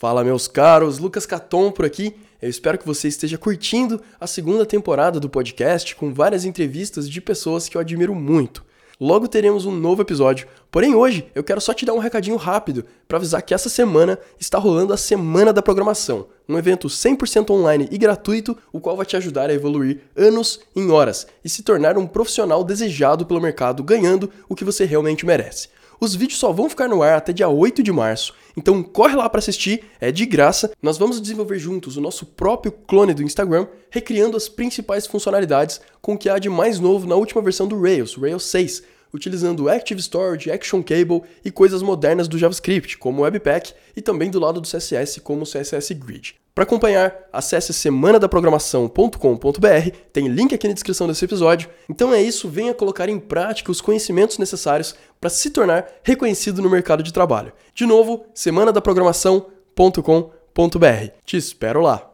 Fala, meus caros, Lucas Caton por aqui. Eu espero que você esteja curtindo a segunda temporada do podcast com várias entrevistas de pessoas que eu admiro muito. Logo teremos um novo episódio, porém hoje eu quero só te dar um recadinho rápido para avisar que essa semana está rolando a Semana da Programação, um evento 100% online e gratuito, o qual vai te ajudar a evoluir anos em horas e se tornar um profissional desejado pelo mercado, ganhando o que você realmente merece. Os vídeos só vão ficar no ar até dia 8 de março, então corre lá para assistir, é de graça. Nós vamos desenvolver juntos o nosso próprio clone do Instagram, recriando as principais funcionalidades com o que há de mais novo na última versão do Rails, Rails 6, utilizando Active Storage, Action Cable e coisas modernas do JavaScript, como Webpack, e também do lado do CSS, como o CSS Grid. Para acompanhar, acesse semanadaprogramação.com.br, tem link aqui na descrição desse episódio. Então é isso, venha colocar em prática os conhecimentos necessários para se tornar reconhecido no mercado de trabalho. De novo, semanadaprogramação.com.br. Te espero lá.